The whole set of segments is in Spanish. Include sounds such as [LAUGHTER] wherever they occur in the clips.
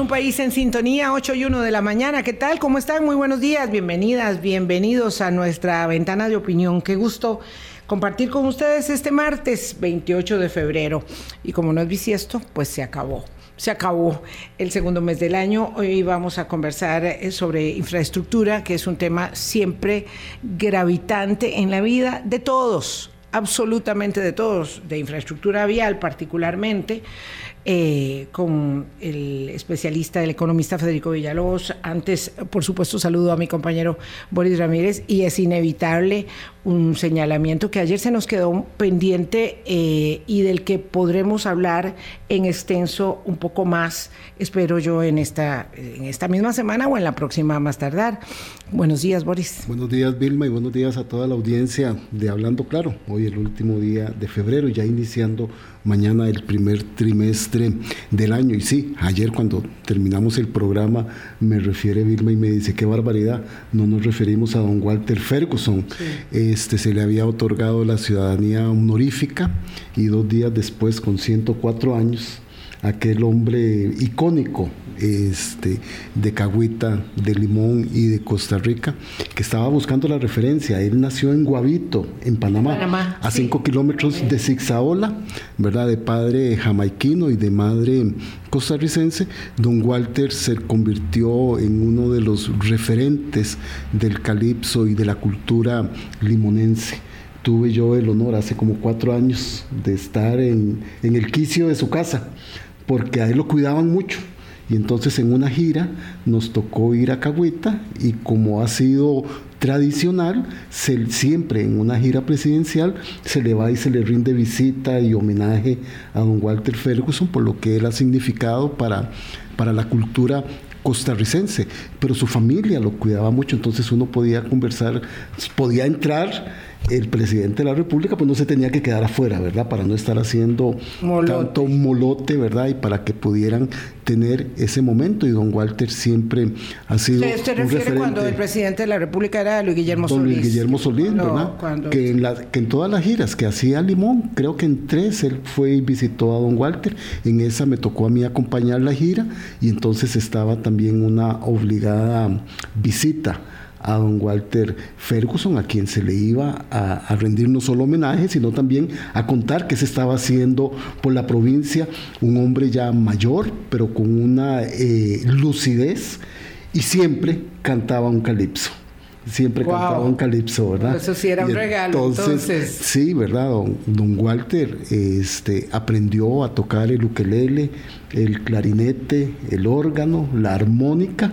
un país en sintonía, 8 y 1 de la mañana. ¿Qué tal? ¿Cómo están? Muy buenos días, bienvenidas, bienvenidos a nuestra ventana de opinión. Qué gusto compartir con ustedes este martes 28 de febrero. Y como no es bisiesto, pues se acabó. Se acabó el segundo mes del año. Hoy vamos a conversar eh, sobre infraestructura, que es un tema siempre gravitante en la vida de todos, absolutamente de todos, de infraestructura vial particularmente. Eh, con el especialista, el economista Federico Villalobos. Antes, por supuesto, saludo a mi compañero Boris Ramírez y es inevitable un señalamiento que ayer se nos quedó pendiente eh, y del que podremos hablar en extenso un poco más, espero yo, en esta, en esta misma semana o en la próxima más tardar. Buenos días, Boris. Buenos días, Vilma, y buenos días a toda la audiencia de Hablando Claro. Hoy el último día de febrero, ya iniciando mañana el primer trimestre del año. Y sí, ayer cuando terminamos el programa me refiere Vilma y me dice, qué barbaridad, no nos referimos a don Walter Ferguson. Este, se le había otorgado la ciudadanía honorífica y dos días después, con 104 años, aquel hombre icónico este, de Cagüita, de Limón y de Costa Rica, que estaba buscando la referencia. Él nació en Guavito, en Panamá, a 5 kilómetros de Zigzaola, ¿verdad? De padre jamaiquino y de madre costarricense. Don Walter se convirtió en uno de los referentes del calipso y de la cultura limonense tuve yo el honor hace como cuatro años de estar en, en, el quicio de su casa, porque a él lo cuidaban mucho. Y entonces en una gira nos tocó ir a Cagüita y como ha sido tradicional, siempre en una gira presidencial se le va y se le rinde visita y homenaje a don Walter Ferguson por lo que él ha significado para, para la cultura costarricense, pero su familia lo cuidaba mucho, entonces uno podía conversar, podía entrar el presidente de la República pues no se tenía que quedar afuera, ¿verdad? Para no estar haciendo tanto molote, ¿verdad? Y para que pudieran tener ese momento. Y don Walter siempre ha sido. ¿Usted refiere cuando el presidente de la República era Luis Guillermo Solís? Luis Guillermo Solís, ¿verdad? Que, en que en todas las giras que hacía Limón, creo que en tres él fue y visitó a don Walter. En esa me tocó a mí acompañar la gira y entonces estaba también una obligada visita a don Walter Ferguson, a quien se le iba a, rendir no solo homenaje, sino también a contar qué se estaba haciendo por la provincia, un hombre ya mayor, pero con una eh, lucidez, y siempre cantaba un calipso siempre cantaba un calipso, ¿verdad? Eso sí era un regalo. Entonces, sí, ¿verdad? Don, Walter este, aprendió a tocar el ukelele, el clarinete, el órgano, la armónica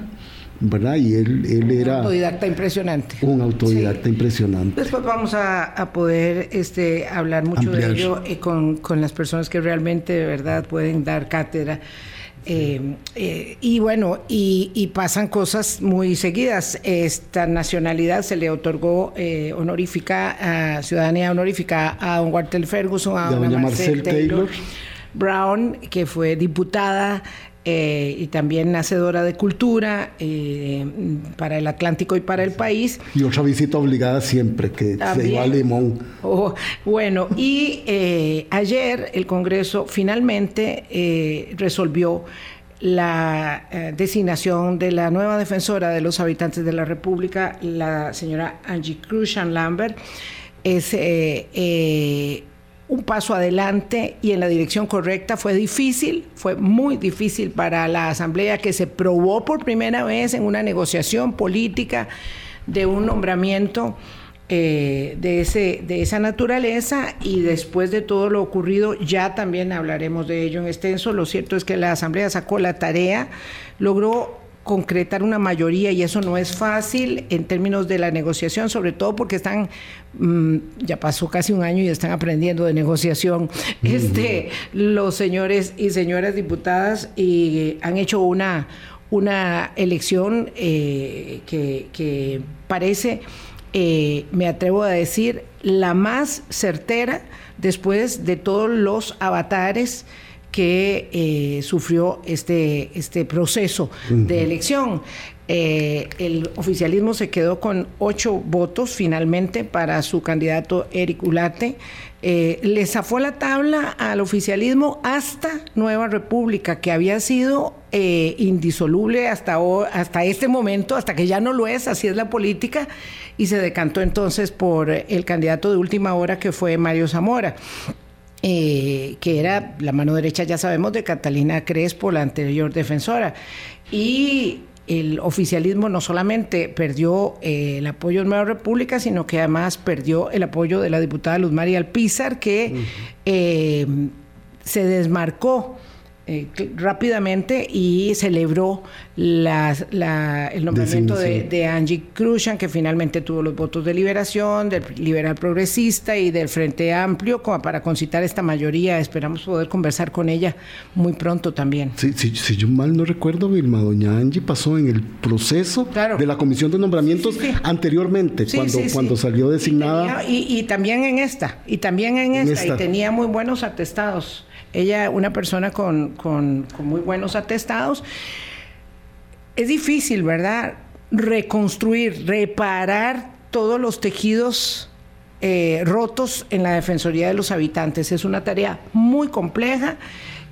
¿verdad? Y él, él era... Un autodidacta impresionante. Un autodidacta impresionante. Después vamos a, poder este, hablar mucho de ello eh, con, las personas que realmente de verdad pueden dar cátedra. Eh, eh, y bueno, y, pasan cosas muy seguidas. Esta nacionalidad se le otorgó honorífica, a, ciudadanía honorífica a don Walter Ferguson, a doña Marcel Taylor Brown, que fue diputada eh, y también hacedora de cultura eh, para el Atlántico y para el país. Y otra visita obligada siempre, que se iba a Limón. Oh, bueno, y eh, ayer el Congreso finalmente resolvió la designación de la nueva defensora de los habitantes de la República, la señora Angie Cruzan Lambert. Es un paso adelante y en la dirección correcta. Fue difícil, fue muy difícil para la Asamblea que se probó por primera vez en una negociación política de un nombramiento eh, de, ese, de esa naturaleza y después de todo lo ocurrido ya también hablaremos de ello en extenso. Lo cierto es que la Asamblea sacó la tarea, logró concretar una mayoría y eso no es fácil en términos de la negociación, sobre todo porque están, mm, ya pasó casi un año y están aprendiendo de negociación, este, los señores y señoras diputadas y han hecho una, una elección eh, que, parece, eh, me atrevo a decir, la más certera después de todos los avatares que eh, sufrió este, este proceso de elección. Eh, el oficialismo se quedó con ocho votos finalmente para su candidato Eric Ulate. Eh, le zafó la tabla al oficialismo hasta Nueva República, que había sido eh, indisoluble hasta, hasta este momento, hasta que ya no lo es, así es la política, y se decantó entonces por el candidato de última hora que fue Mario Zamora. Eh, que era la mano derecha, ya sabemos, de Catalina Crespo, la anterior defensora. Y el oficialismo no solamente perdió eh, el apoyo de Nueva República, sino que además perdió el apoyo de la diputada Luz María Alpizar, que eh, se desmarcó eh, rápidamente y celebró el nombramiento de, Angie Cruzan, que finalmente tuvo los votos de liberación, del liberal progresista y del Frente Amplio, como para concitar esta mayoría. Esperamos poder conversar con ella muy pronto también. Sí, si yo mal no recuerdo, Vilma, doña Angie pasó en el proceso de la comisión de nombramientos anteriormente, cuando, cuando salió designada. Y, también en esta, y también en, esta, y tenía muy buenos atestados. Ella, una persona con, muy buenos atestados. Es difícil, ¿verdad? Reconstruir, reparar todos los tejidos eh, rotos en la Defensoría de los Habitantes. Es una tarea muy compleja.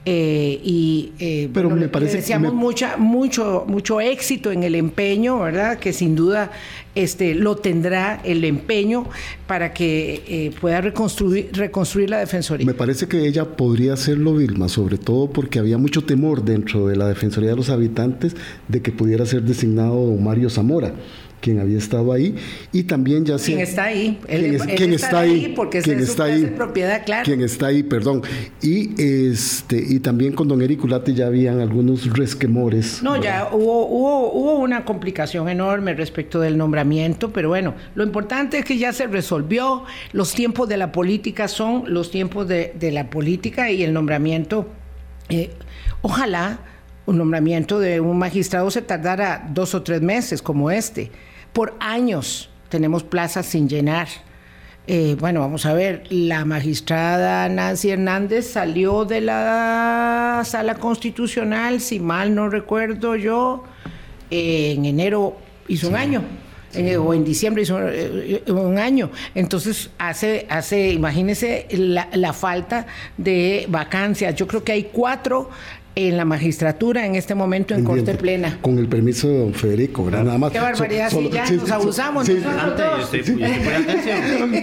Eh, y eh, pero me parece deseamos mucha, mucho, mucho éxito en el empeño, ¿verdad? Que sin duda este, lo tendrá el empeño para que eh, pueda reconstruir, reconstruir la Defensoría. Me parece que ella podría hacerlo, Vilma, sobre todo porque había mucho temor dentro de la Defensoría de los Habitantes de que pudiera ser designado Mario Zamora quien había estado ahí y también ya quien está ahí quien, está, ahí, porque quien está ahí propiedad claro. quien está ahí perdón. Y este y también con don Eric Ulate ya habían algunos resquemores no ya hubo, hubo hubo una complicación enorme respecto del nombramiento pero bueno lo importante es que ya se resolvió. Los tiempos de la política son los tiempos de, la política y el nombramiento eh, ojalá un nombramiento de un magistrado se tardara dos o tres meses como este por años tenemos plazas sin llenar. Eh, bueno, vamos a ver, la magistrada Nancy Hernández salió de la sala constitucional, si mal no recuerdo yo, en enero hizo un año. o en diciembre hizo eh, un año. Entonces, hace, hace imagínese la, la, falta de vacancias. Yo creo que hay cuatro en la magistratura en este momento en corte plena. Con el permiso de don Federico, ¿verdad? Nada más. Qué barbaridad, sí, ya nos abusamos.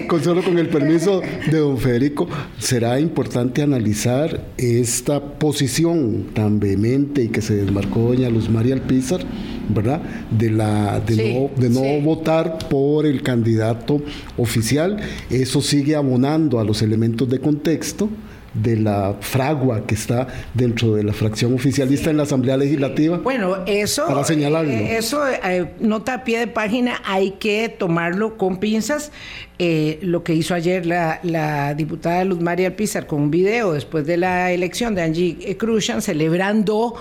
con solo con el permiso de don Federico, será importante analizar esta posición tan vehemente y que se desmarcó doña Luz María Alpizar, ¿verdad? De, la, de no, de no votar por el candidato oficial. Eso sigue abonando a los elementos de contexto de la fragua que está dentro de la fracción oficialista en la Asamblea Legislativa. Bueno, eso, para señalarlo. Eh, eso, eh, nota a pie de página, hay que tomarlo con pinzas. Eh, lo que hizo ayer la, la, diputada Luz María Pizar con un video después de la elección de Angie Cruzan celebrando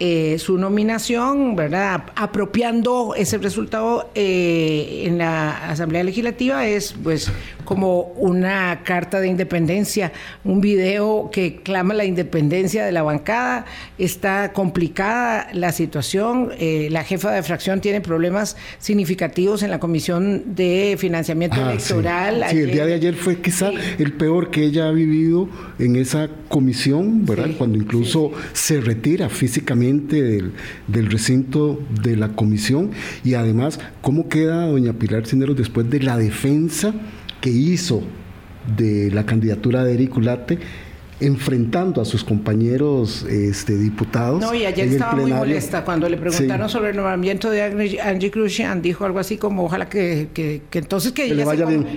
eh, su nominación, ¿verdad? Apropiando ese resultado eh, en la Asamblea Legislativa es pues como una carta de independencia, un video que clama la independencia de la bancada. Está complicada la situación. Eh, la jefa de fracción tiene problemas significativos en la Comisión de Financiamiento ah, Electoral. Sí. el día de ayer fue quizá el peor que ella ha vivido en esa comisión, ¿verdad? Cuando incluso se retira físicamente del, recinto de la comisión y además cómo queda doña Pilar Cineros después de la defensa que hizo de la candidatura de Eric Ulate enfrentando a sus compañeros este, diputados. No, y ayer estaba muy molesta cuando le preguntaron sobre el nombramiento de Angie Cruzan, dijo algo así como ojalá que, que, entonces que,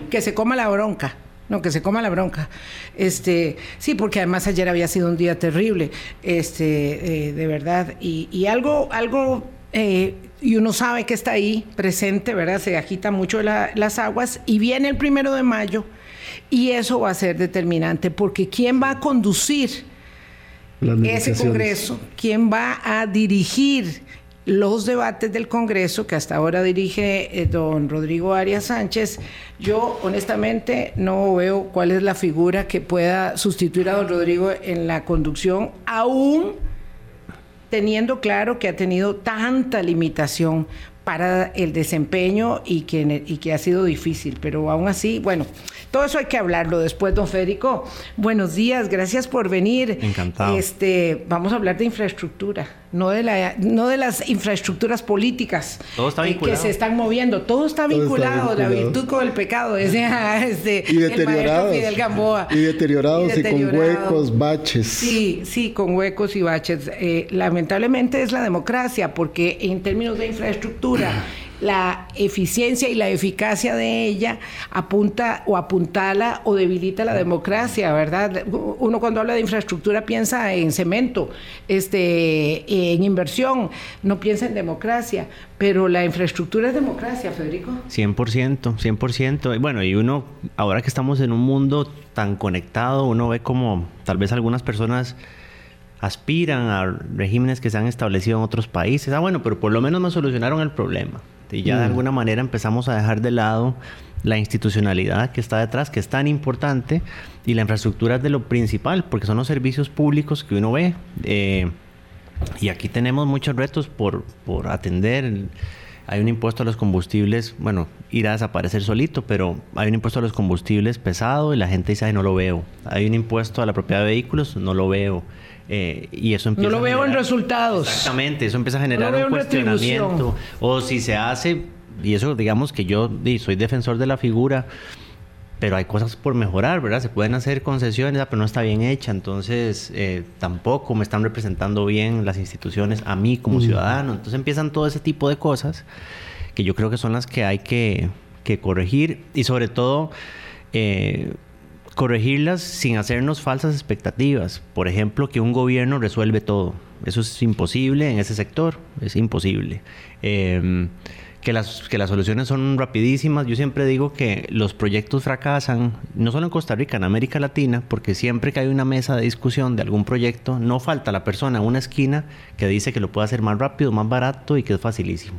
que se coma la bronca. No, que se coma la bronca. Este, sí, porque además ayer había sido un día terrible, este, eh, de verdad. Y, algo, algo, eh, y uno sabe que está ahí presente, ¿verdad? Se agita mucho las aguas y viene el primero de mayo y eso va a ser determinante porque ¿quién va a conducir ese Congreso? ¿Quién va a dirigir los debates del Congreso que hasta ahora dirige eh, don Rodrigo Arias Sánchez, yo honestamente no veo cuál es la figura que pueda sustituir a don Rodrigo en la conducción, aún teniendo claro que ha tenido tanta limitación para el desempeño y que, y que ha sido difícil, pero aún así, bueno, todo eso hay que hablarlo después, don Federico. Buenos días, gracias por venir. Encantado. Este, vamos a hablar de infraestructura no de, la, no de las infraestructuras políticas que se están moviendo. Todo está vinculado, la virtud con el pecado, decía [LAUGHS] este, y deteriorados, Fidel Gamboa. Y deteriorados y, con huecos, baches. Sí, sí, con huecos y baches. Eh, lamentablemente es la democracia, porque en términos de infraestructura la eficiencia y la eficacia de ella apunta o apuntala o debilita la democracia, ¿verdad? Uno cuando habla de infraestructura piensa en cemento, este, en inversión, no piensa en democracia, pero la infraestructura es democracia, Federico. 100%, 100%. Bueno, y uno, ahora que estamos en un mundo tan conectado, uno ve como tal vez algunas personas aspiran a regímenes que se han establecido en otros países. Ah, bueno, pero por lo menos me solucionaron el problema. Y ya de mm. alguna manera empezamos a dejar de lado la institucionalidad que está detrás, que es tan importante, y la infraestructura es de lo principal, porque son los servicios públicos que uno ve. Eh, y aquí tenemos muchos retos por, por atender. Hay un impuesto a los combustibles, bueno, irá a desaparecer solito, pero hay un impuesto a los combustibles pesado y la gente dice, no lo veo. Hay un impuesto a la propiedad de vehículos, no lo veo. Eh, y eso empieza no lo veo en resultados. Exactamente, eso empieza a generar un cuestionamiento. O si se hace, y eso digamos que yo soy defensor de la figura, pero hay cosas por mejorar, ¿verdad? Se pueden hacer concesiones, pero no está bien hecha, entonces eh, tampoco me están representando bien las instituciones a mí como ciudadano. Entonces empiezan todo ese tipo de cosas que yo creo que son las que hay que, que corregir y sobre todo... Eh, corregirlas sin hacernos falsas expectativas. Por ejemplo, que un gobierno resuelve todo. Eso es imposible en ese sector, es imposible. Em, que, las, que las soluciones son rapidísimas. Yo siempre digo que los proyectos fracasan, no solo en Costa Rica, en América Latina, porque siempre que hay una mesa de discusión de algún proyecto, no falta la persona en una esquina que dice que lo puede hacer más rápido, más barato y que es facilísimo.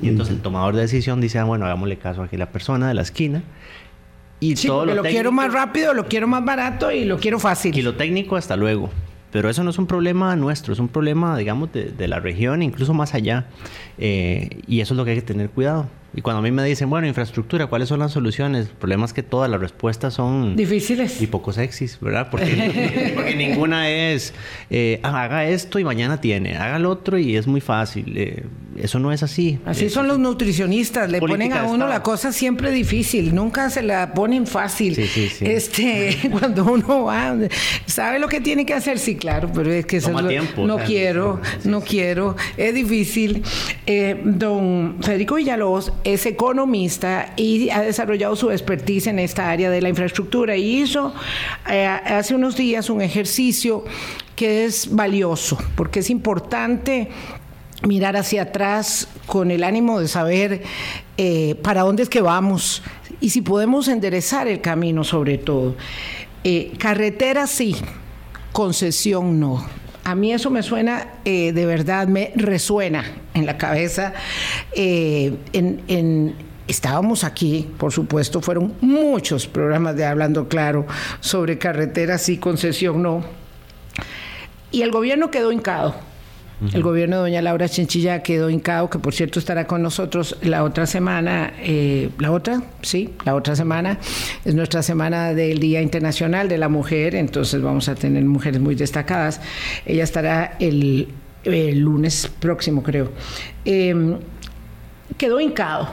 Y entonces el tomador de decisión dice, ah, bueno, hagámosle caso a la persona de la esquina y todo lo, lo quiero más rápido, lo quiero más barato y lo quiero fácil. Y lo técnico, hasta luego. Pero eso no es un problema nuestro, es un problema, digamos, de, de la región, incluso más allá. Eh, y eso es lo que hay que tener cuidado. Y cuando a mí me dicen, bueno, infraestructura, ¿cuáles son las soluciones? El problema es que todas las respuestas son... Difíciles. Y poco sexys, ¿verdad? Porque, [LAUGHS] porque ninguna es, eh, haga esto y mañana tiene, haga lo otro y es muy fácil. Eh, eso no es así. Así son los nutricionistas, le ponen a uno la cosa siempre difícil, nunca se la ponen fácil. Sí, sí, sí. Este, [LAUGHS] cuando uno va, sabe lo que tiene que hacer, sí, claro, pero es que Toma tiempo, no quiero, no quiero, es difícil. Eh, don Federico Villalobos es economista y ha desarrollado su expertise en esta área de la infraestructura y hizo eh, hace unos días un ejercicio que es valioso porque es importante mirar hacia atrás con el ánimo de saber eh, para dónde es que vamos y si podemos enderezar el camino sobre todo. Eh, carretera sí, concesión no a mí eso me suena, eh, de verdad, me resuena en la cabeza. Eh, estábamos aquí, por supuesto, fueron muchos programas de Hablando Claro sobre carreteras y concesión no. Y el gobierno quedó hincado el gobierno de doña Laura Chinchilla quedó hincado, que por cierto estará con nosotros la otra semana, eh, la otra, sí, la otra semana, es nuestra semana del Día Internacional de la Mujer, entonces vamos a tener mujeres muy destacadas. Ella estará el, lunes próximo, creo. Em, quedó hincado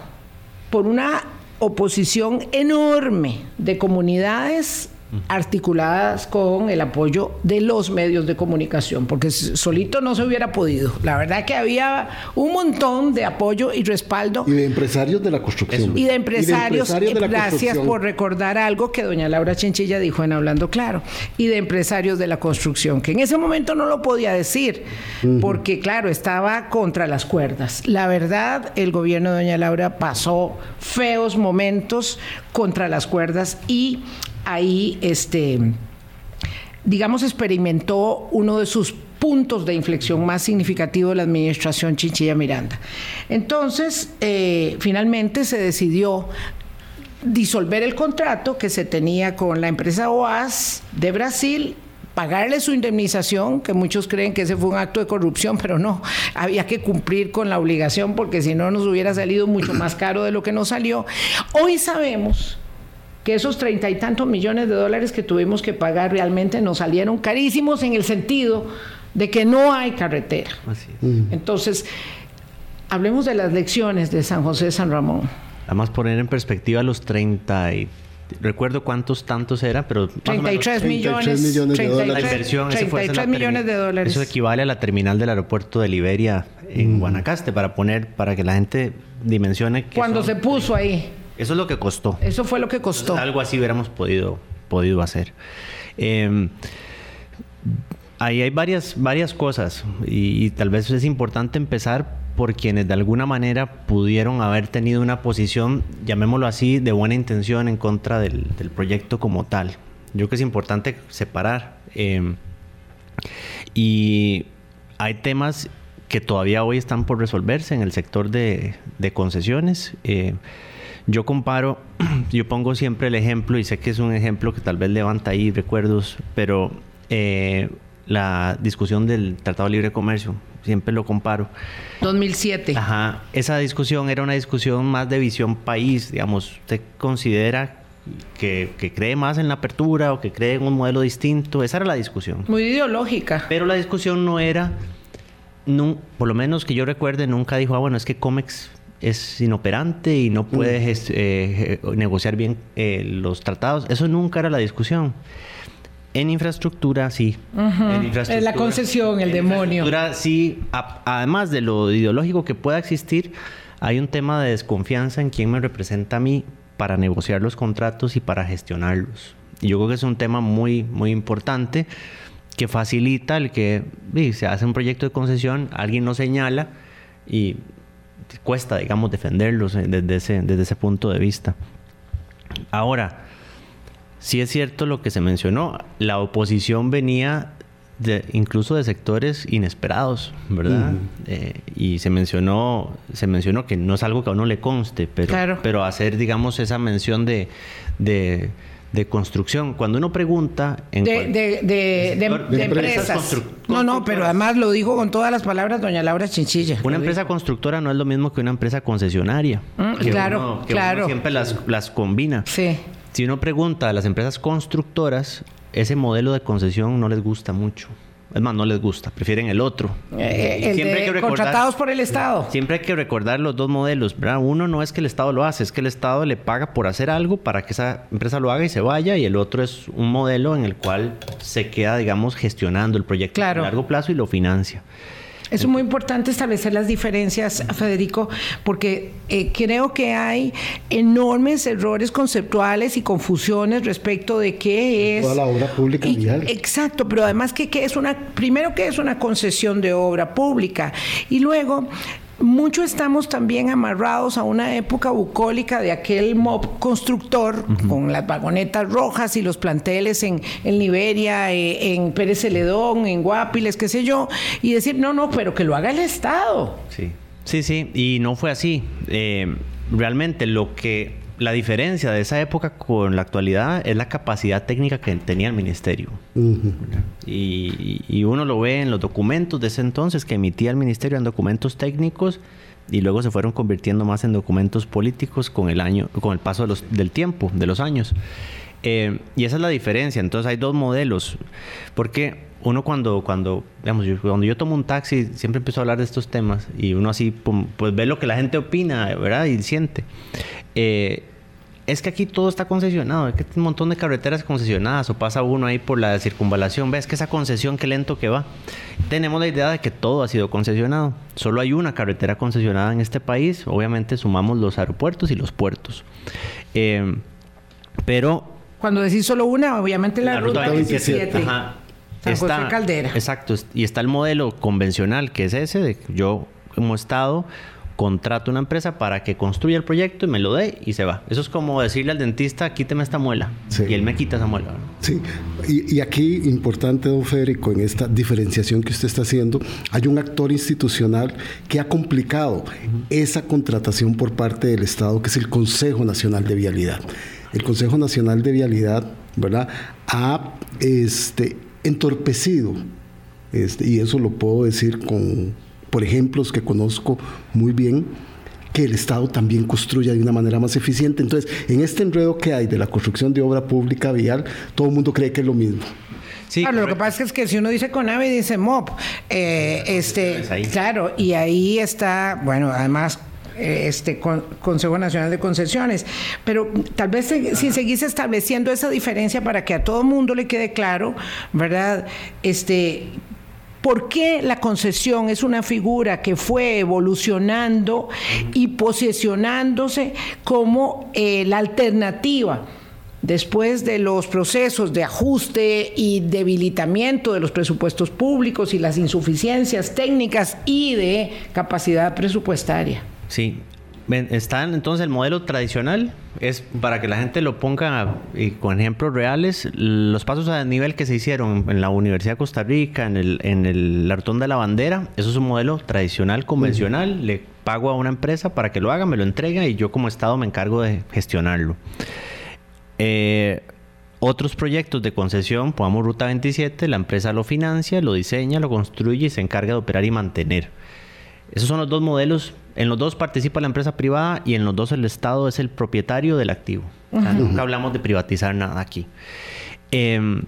por una oposición enorme de comunidades articuladas con el apoyo de los medios de comunicación, porque solito no se hubiera podido. La verdad que había un montón de apoyo y respaldo. Y de empresarios de la construcción. Y de empresarios, gracias por recordar algo que doña Laura Chinchilla dijo en Hablando Claro, y de empresarios de la construcción, que en ese momento no lo podía decir, porque claro, estaba contra las cuerdas. La verdad, el gobierno de doña Laura pasó feos momentos contra las cuerdas y ahí, este, digamos, experimentó uno de sus puntos de inflexión más significativos de la administración Chinchilla Miranda. Entonces, eh, finalmente se decidió disolver el contrato que se tenía con la empresa OAS de Brasil pagarle su indemnización, que muchos creen que ese fue un acto de corrupción, pero no, había que cumplir con la obligación porque si no nos hubiera salido mucho más caro de lo que nos salió. Hoy sabemos que esos treinta y tantos millones de dólares que tuvimos que pagar realmente nos salieron carísimos en el sentido de que no hay carretera. Entonces, hablemos de las lecciones de San José San Ramón. Además, poner en perspectiva los 30 y recuerdo cuántos tantos era, pero 33 millones, 33 millones de dólares. La inversión, 33 millones de dólares. Eso equivale a la terminal del aeropuerto de Liberia en mm. Guanacaste para poner para que la gente dimensione cuando se puso ahí. Eso es lo que costó. Eso fue lo que costó. algo así hubiéramos podido podido hacer. Em, ahí hay varias varias cosas y tal vez es importante empezar por quienes de alguna manera pudieron haber tenido una posición, llamémoslo así, de buena intención en contra del, proyecto como tal. Yo creo que es importante separar. Em, y hay temas que todavía hoy están por resolverse en el sector de, concesiones. Eh, yo comparo, [CLEARS THROAT] yo pongo siempre el ejemplo, y sé que es un ejemplo que tal vez levanta ahí recuerdos, pero eh, la discusión del Tratado de Libre Comercio siempre lo comparo. 2007. Ajá, esa discusión era una discusión más de visión país, digamos, usted considera que, cree más en la apertura o que cree en un modelo distinto, esa era la discusión. Muy ideológica. Pero la discusión no era, no, por lo menos que yo recuerde, nunca dijo, ah, bueno, es que COMEX es inoperante y no puede mm. eh, negociar bien eh, los tratados. Eso nunca era la discusión. En infraestructura, sí. en infraestructura, la concesión, el demonio. sí. además de lo ideológico que pueda existir, hay un tema de desconfianza en quién me representa a mí para negociar los contratos y para gestionarlos. Y yo creo que es un tema muy, muy importante que facilita el que se hace un proyecto de concesión, alguien lo señala y cuesta, digamos, defenderlos eh, desde ese, desde ese punto de vista. Ahora, sí es cierto lo que se mencionó, la oposición venía de, incluso de sectores inesperados, ¿verdad? Eh, y se mencionó, se mencionó que no es algo que a uno le conste, pero, pero hacer, digamos, esa mención de, de, construcción. Cuando uno pregunta... En de, de, empresas. No, no, pero además lo dijo con todas las palabras doña Laura Chinchilla. Una empresa constructora no es lo mismo que una empresa concesionaria. Mm, claro, claro. siempre las, las combina. Sí. Si uno pregunta a las empresas constructoras, ese modelo de concesión no les gusta mucho. Es más, no les gusta, prefieren el otro. Eh, siempre hay que contratados por el Estado. Siempre hay que recordar los dos modelos. Uno no es que el Estado lo hace, es que el Estado le paga por hacer algo para que esa empresa lo haga y se vaya. Y el otro es un modelo en el cual se queda, digamos, gestionando el proyecto a largo plazo y lo financia. Es muy importante establecer las diferencias, Federico, porque eh, creo que hay enormes errores conceptuales y confusiones respecto de qué es... Toda la obra pública Exacto, pero además que, que es una... Primero que es una concesión de obra pública y luego mucho estamos también amarrados a una época bucólica de aquel mob constructor con las vagonetas rojas y los planteles en, en Liberia, eh, en Pérez Celedón, en Guapiles, qué sé yo, y decir, no, no, pero que lo haga el Estado. Sí, sí, sí, y no fue así. Eh, realmente lo que la diferencia de esa época con la actualidad es la capacidad técnica que tenía el ministerio. y, uno lo ve en los documentos de ese entonces que emitía el ministerio en documentos técnicos y luego se fueron convirtiendo más en documentos políticos con el año, con el paso del tiempo, de los años. Eh, y esa es la diferencia. Entonces hay dos modelos. Porque uno cuando, cuando, digamos, yo, cuando yo tomo un taxi, siempre empiezo a hablar de estos temas y uno así, pues ve lo que la gente opina, ¿verdad? Y siente. Eh, es que aquí todo está concesionado, es que hay un montón de carreteras concesionadas o pasa uno ahí por la circunvalación, ves que esa concesión qué lento que va. Tenemos la idea de que todo ha sido concesionado. Solo hay una carretera concesionada en este país, obviamente sumamos los aeropuertos y los puertos. Eh, pero... Cuando decís solo una, obviamente la, ruta, 27. Ajá. está, Caldera. Exacto, y está el modelo convencional que es ese de yo como Estado contrato una empresa para que construya el proyecto y me lo dé y se va. Eso es como decirle al dentista, quíteme esta muela. Y él me quita esa muela. Sí, y, aquí importante, don Federico, en esta diferenciación que usted está haciendo, hay un actor institucional que ha complicado esa contratación por parte del Estado, que es el Consejo Nacional de Vialidad. El Consejo Nacional de Vialidad, ¿verdad? Ha este, entorpecido, este, y eso lo puedo decir con por ejemplos que conozco muy bien, que el Estado también construya de una manera más eficiente. Entonces, en este enredo que hay de la construcción de obra pública vial, todo el mundo cree que es lo mismo. claro, lo que pasa es que si uno dice CONAVI, dice MOP. Eh, este, claro, y ahí está, bueno, además eh, este Consejo Nacional de Concesiones. Pero tal vez si seguís estableciendo esa diferencia para que a todo mundo le quede claro, ¿verdad? Este, ¿Por qué la concesión es una figura que fue evolucionando y posicionándose como eh, la alternativa? después de los procesos de ajuste y debilitamiento de los presupuestos públicos y las insuficiencias técnicas y de capacidad presupuestaria. Sí, está entonces el modelo tradicional, es para que la gente lo ponga y con ejemplos reales, los pasos a nivel que se hicieron en la Universidad de Costa Rica, en el, en el Artón de la Bandera, eso es un modelo tradicional, convencional, le pago a una empresa para que lo haga, me lo entrega y yo como Estado me encargo de gestionarlo. Eh, otros proyectos de concesión, pongamos Ruta 27, la empresa lo financia, lo diseña, lo construye y se encarga de operar y mantener. Esos son los dos modelos en los dos participa la empresa privada y en los dos el Estado es el propietario del activo. nunca hablamos de privatizar nada aquí. Em,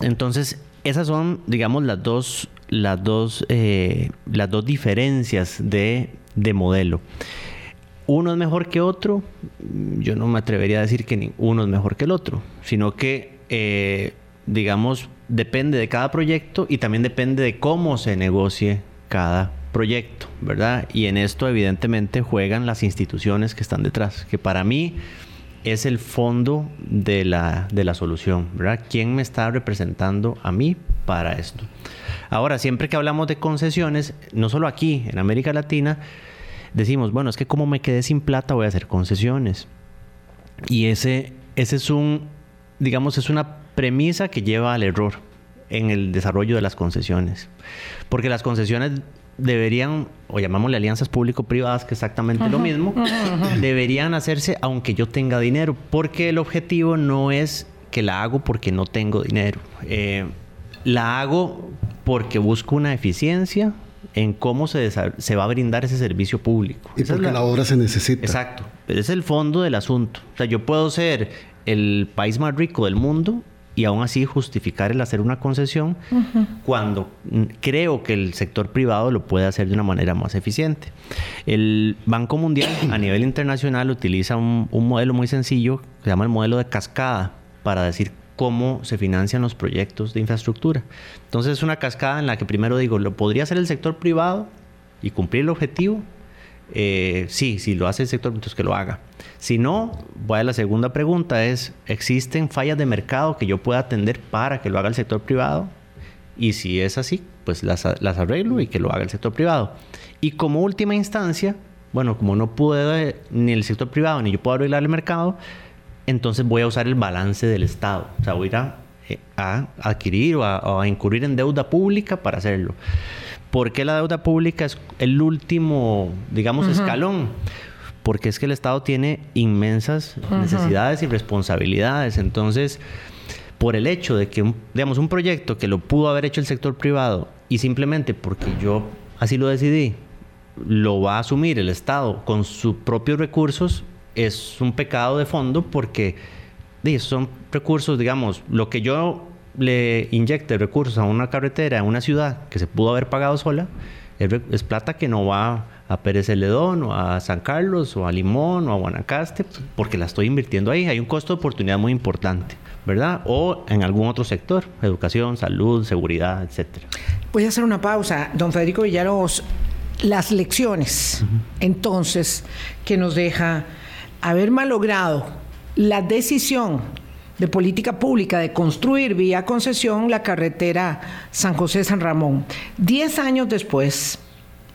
entonces, esas son, digamos, las dos, las dos, eh, las dos diferencias de, modelo. Uno es mejor que otro. Yo no me atrevería a decir que uno es mejor que el otro, sino que, eh, digamos, depende de cada proyecto y también depende de cómo se negocie cada proyecto, ¿verdad? Y en esto evidentemente juegan las instituciones que están detrás, que para mí es el fondo de la, de la solución, ¿verdad? ¿Quién me está representando a mí para esto? Ahora, siempre que hablamos de concesiones, no solo aquí, en América Latina, decimos, bueno, es que como me quedé sin plata voy a hacer concesiones. Y ese, ese es un, digamos, es una premisa que lleva al error en el desarrollo de las concesiones. Porque las concesiones deberían, o llamámosle alianzas público-privadas, que es exactamente lo mismo, deberían hacerse aunque yo tenga dinero, porque el objetivo no es que la hago porque no tengo dinero. Eh, la hago porque busco una eficiencia en cómo se, se va a brindar ese servicio público. Y porque la... obra se necesita. Exacto. Pero es el fondo del asunto. O sea, yo puedo ser el país más rico del mundo y aún así justificar el hacer una concesión cuando creo que el sector privado lo puede hacer de una manera más eficiente. El Banco Mundial a nivel internacional utiliza un, modelo muy sencillo que se llama el modelo de cascada para decir cómo se financian los proyectos de infraestructura. Entonces es una cascada en la que primero digo, ¿lo podría hacer el sector privado y cumplir el objetivo? Eh, sí, si lo hace el sector, entonces que lo haga. Si no, a la segunda pregunta, es, ¿existen fallas de mercado que yo pueda atender para que lo haga el sector privado? Y si es así, pues las, arreglo y que lo haga el sector privado. Y como última instancia, bueno, como no puede ni el sector privado ni yo puedo arreglar el mercado, entonces voy a usar el balance del Estado. O sea, voy a ir a, eh, adquirir o a, incurrir en deuda pública para hacerlo. ¿Por qué la deuda pública es el último, digamos, escalón? Porque es que el Estado tiene inmensas necesidades y responsabilidades. Entonces, por el hecho de que, digamos, un proyecto que lo pudo haber hecho el sector privado y simplemente porque yo así lo decidí, lo va a asumir el Estado con sus propios recursos, es un pecado de fondo porque son recursos, digamos, lo que yo le inyecte recursos a una carretera, a una ciudad que se pudo haber pagado sola, es, plata que no va a Pérez Celedón o a San Carlos o a Limón o a Guanacaste porque la estoy invirtiendo ahí. Hay un costo de oportunidad muy importante, ¿verdad? O en algún otro sector, educación, salud, seguridad, etcétera. Voy a hacer una pausa. Don Federico Villalobos, las lecciones, entonces, que nos deja haber malogrado la decisión de política pública de construir vía concesión la carretera San José-San Ramón. Diez años después,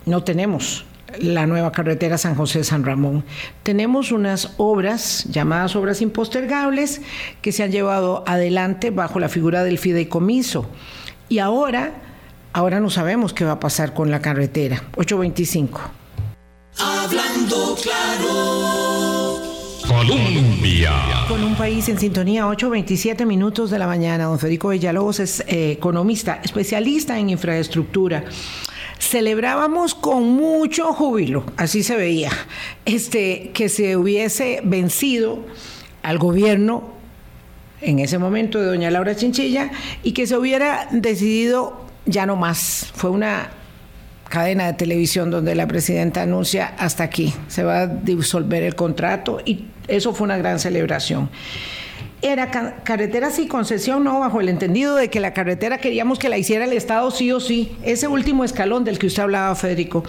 no tenemos la nueva carretera San José-San Ramón. Tenemos unas obras llamadas obras impostergables que se han llevado adelante bajo la figura del fideicomiso. Y ahora, ahora no sabemos qué va a pasar con la carretera. 825. Hablando claro. Colombia. Con un país en sintonía, 8.27 minutos de la mañana. Don Federico Villalobos es eh, economista, especialista en infraestructura. Celebrábamos con mucho júbilo, así se veía, este, que se hubiese vencido al gobierno en ese momento de doña Laura Chinchilla y que se hubiera decidido ya no más. Fue una cadena de televisión donde la presidenta anuncia hasta aquí, se va a disolver el contrato y eso fue una gran celebración. Era carretera sí, concesión no, bajo el entendido de que la carretera queríamos que la hiciera el Estado sí o sí, ese último escalón del que usted hablaba, Federico.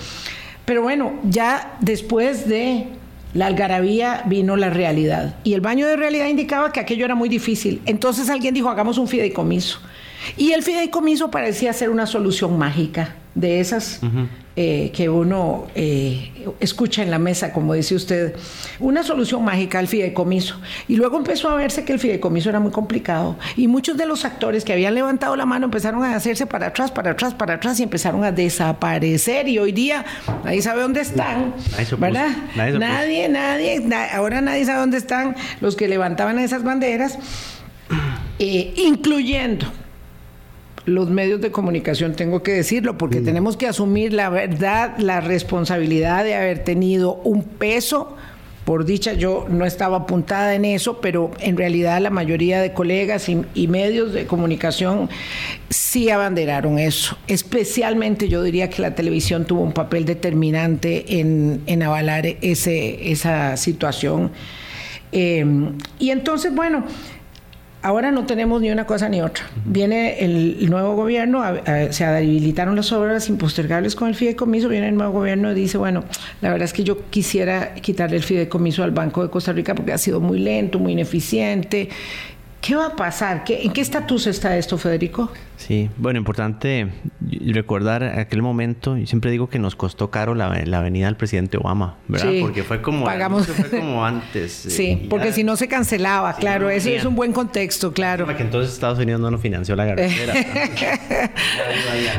Pero bueno, ya después de la algarabía vino la realidad y el baño de realidad indicaba que aquello era muy difícil. Entonces alguien dijo, hagamos un fideicomiso. Y el fideicomiso parecía ser una solución mágica de esas eh, que uno eh, escucha en la mesa, como dice usted, una solución mágica al fideicomiso. Y luego empezó a verse que el fideicomiso era muy complicado y muchos de los actores que habían levantado la mano empezaron a hacerse para atrás, para atrás, para atrás y empezaron a desaparecer y hoy día nadie sabe dónde están, ¿verdad? Nadie, nadie, ahora nadie sabe dónde están los que levantaban esas banderas, eh, incluyendo los medios de comunicación, tengo que decirlo, porque tenemos que asumir la verdad, la responsabilidad de haber tenido un peso. Por dicha, yo no estaba apuntada en eso, pero en realidad la mayoría de colegas y, medios de comunicación sí abanderaron eso. Especialmente yo diría que la televisión tuvo un papel determinante en, en avalar ese, esa situación. Eh, y entonces, bueno, Ahora no tenemos ni una cosa ni otra. Viene el, nuevo gobierno, se habilitaron las obras impostergables con el fideicomiso, viene el nuevo gobierno y dice, bueno, la verdad es que yo quisiera quitarle el fideicomiso al Banco de Costa Rica porque ha sido muy lento, muy ineficiente. ¿Qué va a pasar? ¿En qué estatus está esto, Federico? Sí, bueno, importante recordar aquel momento, y siempre digo que nos costó caro la, la venida del presidente Obama, ¿verdad? porque fue como, pagamos. Fue como antes. [LAUGHS] sí, porque si no se cancelaba, claro, eso es un buen contexto, claro. que entonces Estados Unidos no nos financió la [LAUGHS] carretera.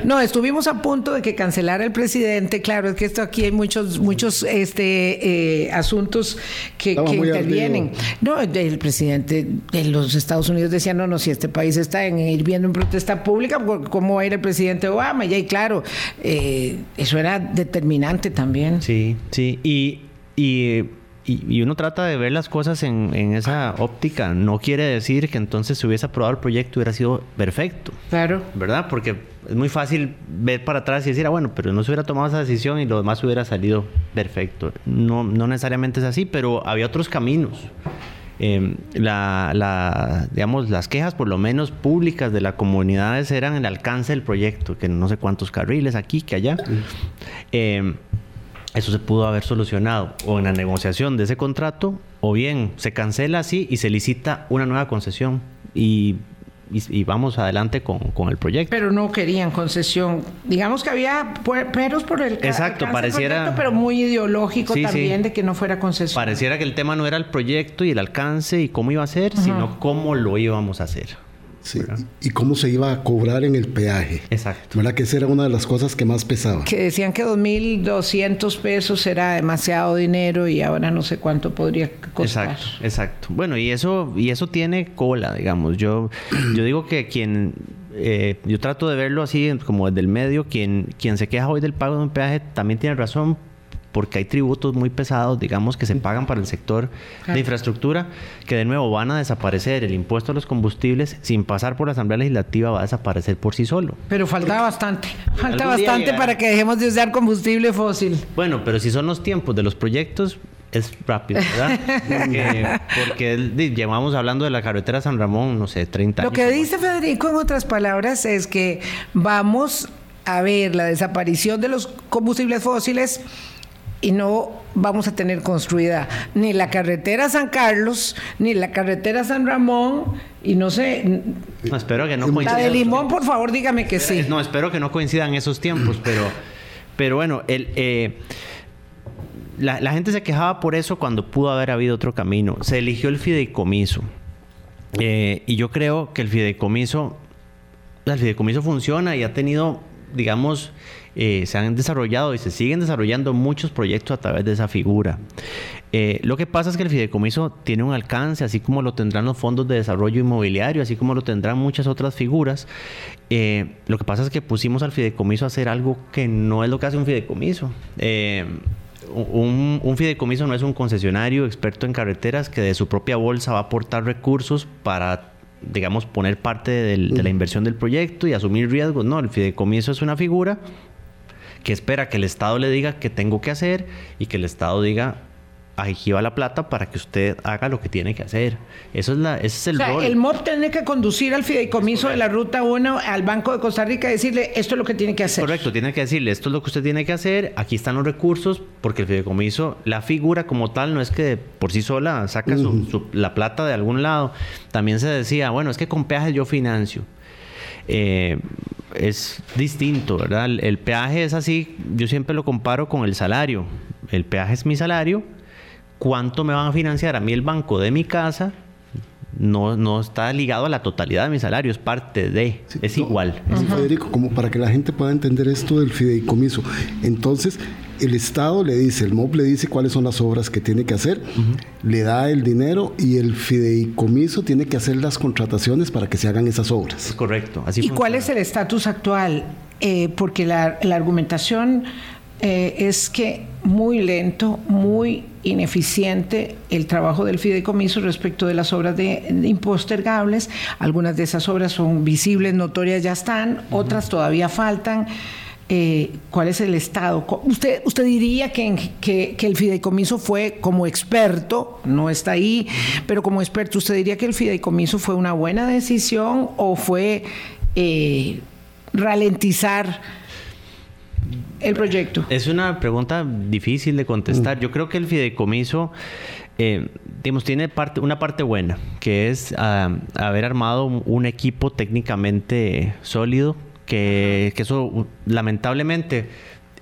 no, estuvimos a punto de que cancelara el presidente, claro, es que esto aquí hay muchos, muchos este, eh, asuntos que, intervienen. No, el presidente de los Estados Unidos decía, no, no, si este país está en, hirviendo en protesta pública, ¿cómo era el presidente Obama? Y ahí, claro, eh, eso era determinante también. Sí, sí. Y, y, uno trata de ver las cosas en, esa óptica. No quiere decir que entonces si hubiese aprobado el proyecto hubiera sido perfecto. Claro. ¿Verdad? Porque es muy fácil ver para atrás y decir, ah, bueno, pero no se hubiera tomado esa decisión y lo demás hubiera salido perfecto. No, no necesariamente es así, pero había otros caminos. Em, la, digamos, las quejas, por lo menos públicas de las comunidades, eran el alcance del proyecto, que no sé cuántos carriles aquí, que allá. Em, eso se pudo haber solucionado o en la negociación de ese contrato, o bien se cancela así y se licita una nueva concesión. Y y, vamos adelante con, con, el proyecto. Pero no querían concesión. Digamos que había peros por el Exacto, pareciera. pero muy ideológico también de que no fuera concesión. Pareciera que el tema no era el proyecto y el alcance y cómo iba a ser, sino cómo lo íbamos a hacer. Y cómo se iba a cobrar en el peaje. Exacto. ¿Verdad? Que esa era una de las cosas que más pesaba. Que decían que 2.200 pesos era demasiado dinero y ahora no sé cuánto podría costar. Exacto, exacto. Bueno, y eso, y eso tiene cola, digamos. Yo, [CLEARS THROAT] yo digo que quien eh, yo trato de verlo así como desde el medio, quien, quien se queja hoy del pago de un peaje también tiene razón porque hay tributos muy pesados, digamos, que se pagan para el sector de infraestructura, que de nuevo van a desaparecer. El impuesto a los combustibles, sin pasar por la Asamblea Legislativa, va a desaparecer por sí solo. Pero falta bastante, falta bastante para que dejemos de usar combustible fósil. Bueno, pero si son los tiempos de los proyectos, es rápido, ¿verdad? [LAUGHS] porque, llevamos hablando de la carretera San Ramón, no sé, 30 años. Lo que dice Federico, en otras palabras, es que vamos a ver la desaparición de los combustibles fósiles y no vamos a tener construida ni la carretera San Carlos, ni la carretera San Ramón, y no sé. No, espero que no coincidan. La de Limón, por favor, dígame que sí. No, espero que no coincidan esos tiempos, pero, pero bueno, el, eh, la, la, gente se quejaba por eso cuando pudo haber habido otro camino. Se eligió el fideicomiso. Eh, y yo creo que el fideicomiso, el fideicomiso funciona y ha tenido, digamos, eh, se han desarrollado y se siguen desarrollando muchos proyectos a través de esa figura. Eh, lo que pasa es que el fideicomiso tiene un alcance, así como lo tendrán los fondos de desarrollo inmobiliario, así como lo tendrán muchas otras figuras. Eh, lo que pasa es que pusimos al fideicomiso a hacer algo que no es lo que hace un fideicomiso. Un, un, fideicomiso no es un concesionario experto en carreteras que de su propia bolsa va a aportar recursos para digamos, poner parte de la inversión del proyecto y asumir riesgos. No, el fideicomiso es una figura que espera que el Estado le diga qué tengo que hacer y que el Estado diga, aquí va la plata para que usted haga lo que tiene que hacer. Eso es la, ese es el o sea, El MOP tiene que conducir al fideicomiso de la Ruta 1 al Banco de Costa Rica y decirle, esto es lo que tiene que hacer. Correcto, tiene que decirle, esto es lo que usted tiene que hacer, aquí están los recursos, porque el fideicomiso, la figura como tal, no es que por sí sola saca la plata de algún lado. También se decía, bueno, es que con peajes yo financio. Eh, es distinto, ¿verdad? el peaje es así, yo siempre lo comparo con el salario. El peaje es mi salario, cuánto me van a financiar a mí el banco de mi casa no, no está ligado a la totalidad de mi salario, es parte de, es igual. Federico, como para que la gente pueda entender esto del fideicomiso. Entonces, el Estado le dice, el MOB le dice cuáles son las obras que tiene que hacer, le da el dinero y el fideicomiso tiene que hacer las contrataciones para que se hagan esas obras. correcto. Así ¿Y cuál es el estatus actual? Eh, porque la, la argumentación eh, es que muy lento, muy ineficiente el trabajo del fideicomiso respecto de las obras de, impostergables. Algunas de esas obras son visibles, notorias, ya están, otras todavía faltan. Eh, ¿Cuál es el estado? ¿Usted, usted diría que, que, el fideicomiso fue como experto, no está ahí, pero como experto, ¿usted diría que el fideicomiso fue una buena decisión o fue eh, ralentizar? El proyecto? Es una pregunta difícil de contestar. Mm. Yo creo que el fideicomiso, eh, digamos, tiene parte, una parte buena, que es ah, haber armado un equipo técnicamente sólido, que, eso lamentablemente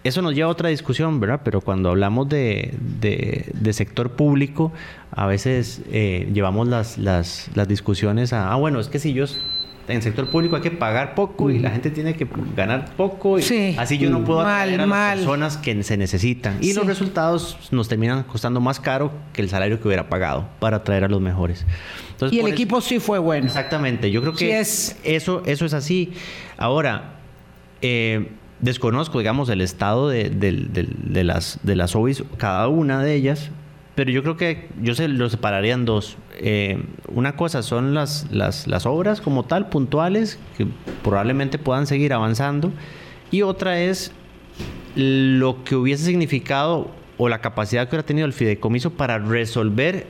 eso nos lleva a otra discusión, ¿verdad? Pero cuando hablamos de, de, sector público, a veces eh, llevamos las, las, las, discusiones a, ah, bueno, es que si yo en el sector público hay que pagar poco y la gente tiene que ganar poco. Y Así yo no puedo atraer a las personas que se necesitan. Y los resultados nos terminan costando más caro que el salario que hubiera pagado para atraer a los mejores. y el equipo sí fue bueno. Exactamente. Yo creo que es... eso, eso es así. Ahora, eh, desconozco, digamos, el estado de, de, las, de las OBIs, cada una de ellas, pero yo creo que yo se lo separaría en dos. Eh, una cosa son las, las, las, obras como tal, puntuales, que probablemente puedan seguir avanzando. Y otra es lo que hubiese significado o la capacidad que hubiera tenido el fideicomiso para resolver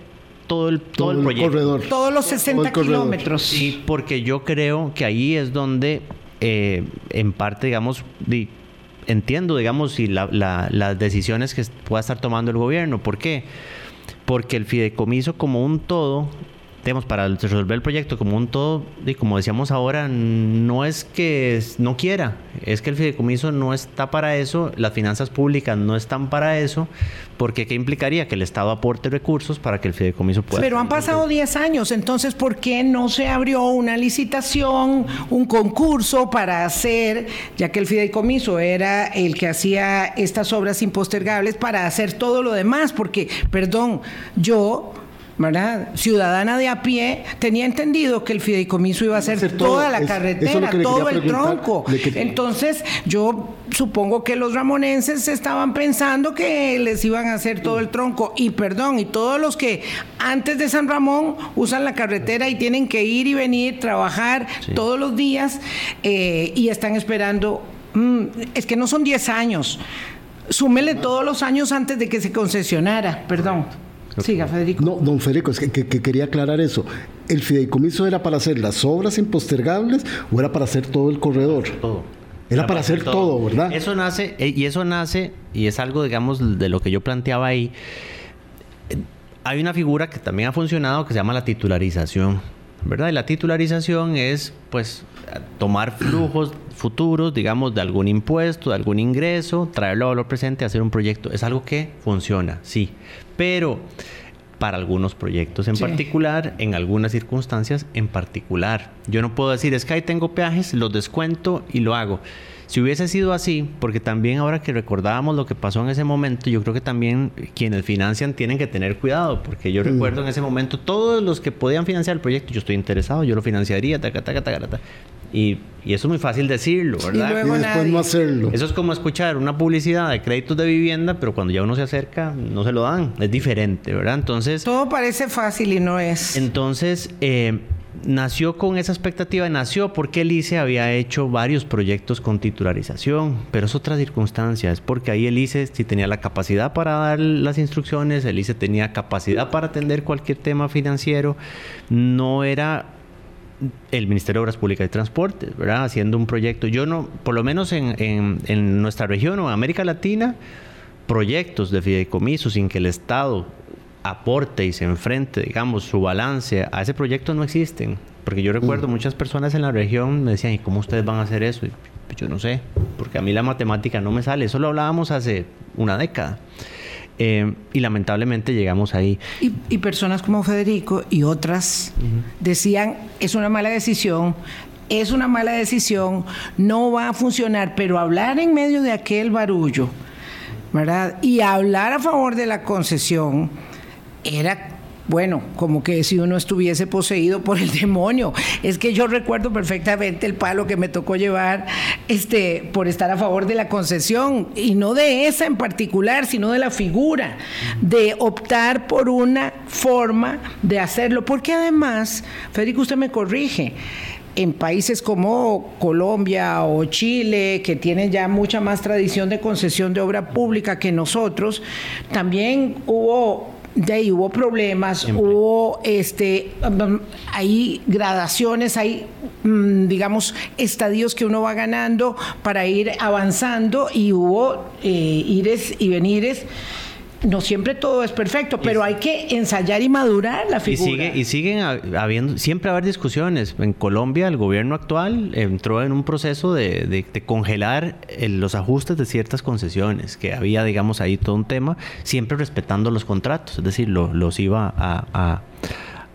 todo el, todo, el, proyecto. Todos los 60 kilómetros. Sí, porque yo creo que ahí es donde, eh, en parte, digamos, entiendo, digamos, si las decisiones que pueda estar tomando el gobierno. ¿Por qué? Porque el fideicomiso como un todo para resolver el proyecto como un todo, y como decíamos ahora, no es que no quiera, es que el fideicomiso no está para eso, las finanzas públicas no están para eso, porque ¿qué implicaría? Que el Estado aporte recursos para que el fideicomiso pueda... Pero han pasado 10 años, entonces ¿por qué no se abrió una licitación, un concurso para hacer, ya que el fideicomiso era el que hacía estas obras impostergables, para hacer todo lo demás? Porque, perdón, yo ¿verdad? ciudadana de a pie, tenía entendido que el fideicomiso iba a ser toda la carretera, todo el tronco. Entonces, yo supongo que los ramonenses estaban pensando que les iban a hacer todo el tronco. Y perdón, y todos los que antes de San Ramón usan la carretera y tienen que ir y venir, trabajar todos los días eh, y están esperando. Mm, es que no son 10 años. Súmele todos los años antes de que se concesionara, perdón. Siga, Federico. No, don Federico, es que, quería aclarar eso. ¿El fideicomiso era para hacer las obras impostergables o era para hacer todo el corredor? Todo. Era, para, hacer todo. ¿verdad? Eso nace, eh, y eso nace, y es algo, digamos, de lo que yo planteaba ahí. Eh, hay una figura que también ha funcionado que se llama la titularización, ¿verdad? Y la titularización es, pues, tomar flujos futuros, digamos, de algún impuesto, de algún ingreso, traerlo a valor presente, hacer un proyecto. Es algo que funciona, sí pero para algunos proyectos en particular, en algunas circunstancias en particular. Yo no puedo decir, es que ahí tengo peajes, los descuento y lo hago. Si hubiese sido así, porque también ahora que recordábamos lo que pasó en ese momento, yo creo que también quienes financian tienen que tener cuidado, porque yo mm. recuerdo en ese momento todos los que podían financiar el proyecto, yo estoy interesado, yo lo financiaría, taca, taca, taca, taca. Y, y, eso es muy fácil decirlo, ¿verdad? Y, después no hacerlo. Eso es como escuchar una publicidad de créditos de vivienda, pero cuando ya uno se acerca, no se lo dan. Es diferente, ¿verdad? Entonces. Todo parece fácil y no es. Entonces, eh, nació con esa expectativa, nació porque el ICE había hecho varios proyectos con titularización, pero es otra circunstancia, es porque ahí el ICE sí tenía la capacidad para dar las instrucciones, el ICE tenía capacidad para atender cualquier tema financiero, no era el Ministerio de Obras Públicas y Transportes, ¿verdad? Haciendo un proyecto. Yo no, por lo menos en, en nuestra región o en América Latina, proyectos de fideicomiso sin que el Estado aporte y se enfrente, digamos, su balance a ese proyecto no existen. Porque yo recuerdo mm. muchas personas en la región me decían, ¿y cómo ustedes van a hacer eso? Y yo no sé, porque a mí la matemática no me sale. Eso lo hablábamos hace una década. Eh, y lamentablemente llegamos ahí. Y, personas como Federico y otras decían, es una mala decisión, es una mala decisión, no va a funcionar, pero hablar en medio de aquel barullo, ¿verdad? Y hablar a favor de la concesión era bueno, como que si uno estuviese poseído por el [LAUGHS] demonio. Es que yo recuerdo perfectamente el palo que me tocó llevar este, por estar a favor de la concesión, y no de esa en particular, sino de la figura, de optar por una forma de hacerlo. Porque además, Federico, usted me corrige, en países como Colombia o Chile, que tienen ya mucha más tradición de concesión de obra pública que nosotros, también hubo de ahí hubo problemas, hubo este, hay gradaciones, hay, mm, digamos, estadios que uno va ganando para ir avanzando y hubo eh, ires y venires no siempre todo es perfecto, pero hay que ensayar y madurar la figura. Y, siguen habiendo, siempre haber discusiones. En Colombia el gobierno actual entró en un proceso de, congelar los ajustes de ciertas concesiones, que había, digamos, ahí todo un tema, siempre respetando los contratos, es decir, los iba a,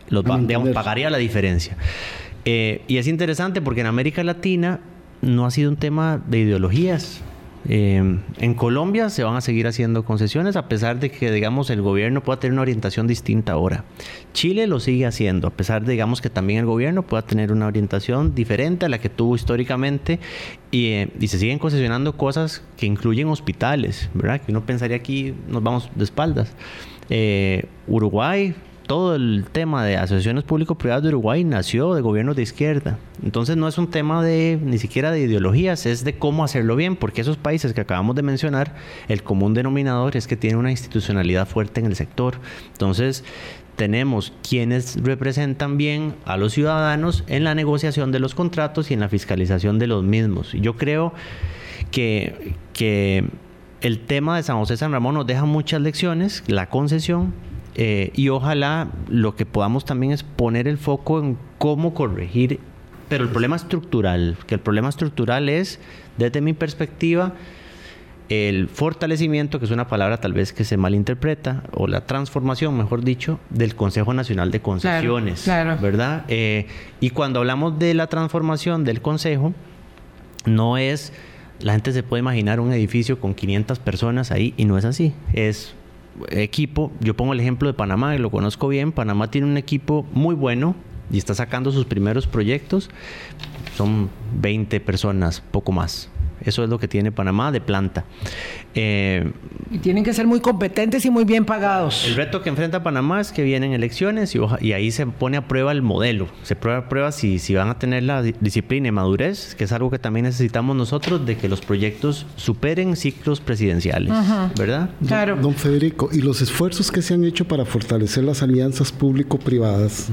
los, digamos, pagaría la diferencia. Eh, y es interesante porque en América Latina no ha sido un tema de ideologías eh, en Colombia se van a seguir haciendo concesiones a pesar de que, digamos, el gobierno pueda tener una orientación distinta ahora. Chile lo sigue haciendo, a pesar de, digamos, que también el gobierno pueda tener una orientación diferente a la que tuvo históricamente y, eh, se siguen concesionando cosas que incluyen hospitales, ¿verdad? Que uno pensaría aquí nos vamos de espaldas. Eh, Uruguay todo el tema de asociaciones público-privadas de Uruguay nació de gobiernos de izquierda. Entonces no es un tema de ni siquiera de ideologías, es de cómo hacerlo bien, porque esos países que acabamos de mencionar, el común denominador es que tienen una institucionalidad fuerte en el sector. Entonces, tenemos quienes representan bien a los ciudadanos en la negociación de los contratos y en la fiscalización de los mismos. Yo creo que, que el tema de San José San Ramón nos deja muchas lecciones, la concesión, eh, y ojalá lo que podamos también es poner el foco en cómo corregir, pero el problema estructural, que el problema estructural es, desde mi perspectiva, el fortalecimiento, que es una palabra tal vez que se malinterpreta, o la transformación, mejor dicho, del Consejo Nacional de Concesiones, ¿verdad? Eh, y cuando hablamos de la transformación del Consejo, no es, la gente se puede imaginar un edificio con 500 personas ahí, y no es así, es equipo, yo pongo el ejemplo de Panamá, lo conozco bien, Panamá tiene un equipo muy bueno y está sacando sus primeros proyectos, son 20 personas, poco más. Eso es lo que tiene Panamá de planta. Eh, y tienen que ser muy competentes y muy bien pagados. El reto que enfrenta Panamá es que vienen elecciones y, ahí se pone a prueba el modelo. Se prueba a prueba si, si van a tener la disciplina y madurez, que es algo que también necesitamos nosotros, de que los proyectos superen ciclos presidenciales. ¿Verdad? Claro. Don Federico, y los esfuerzos que se han hecho para fortalecer las alianzas público-privadas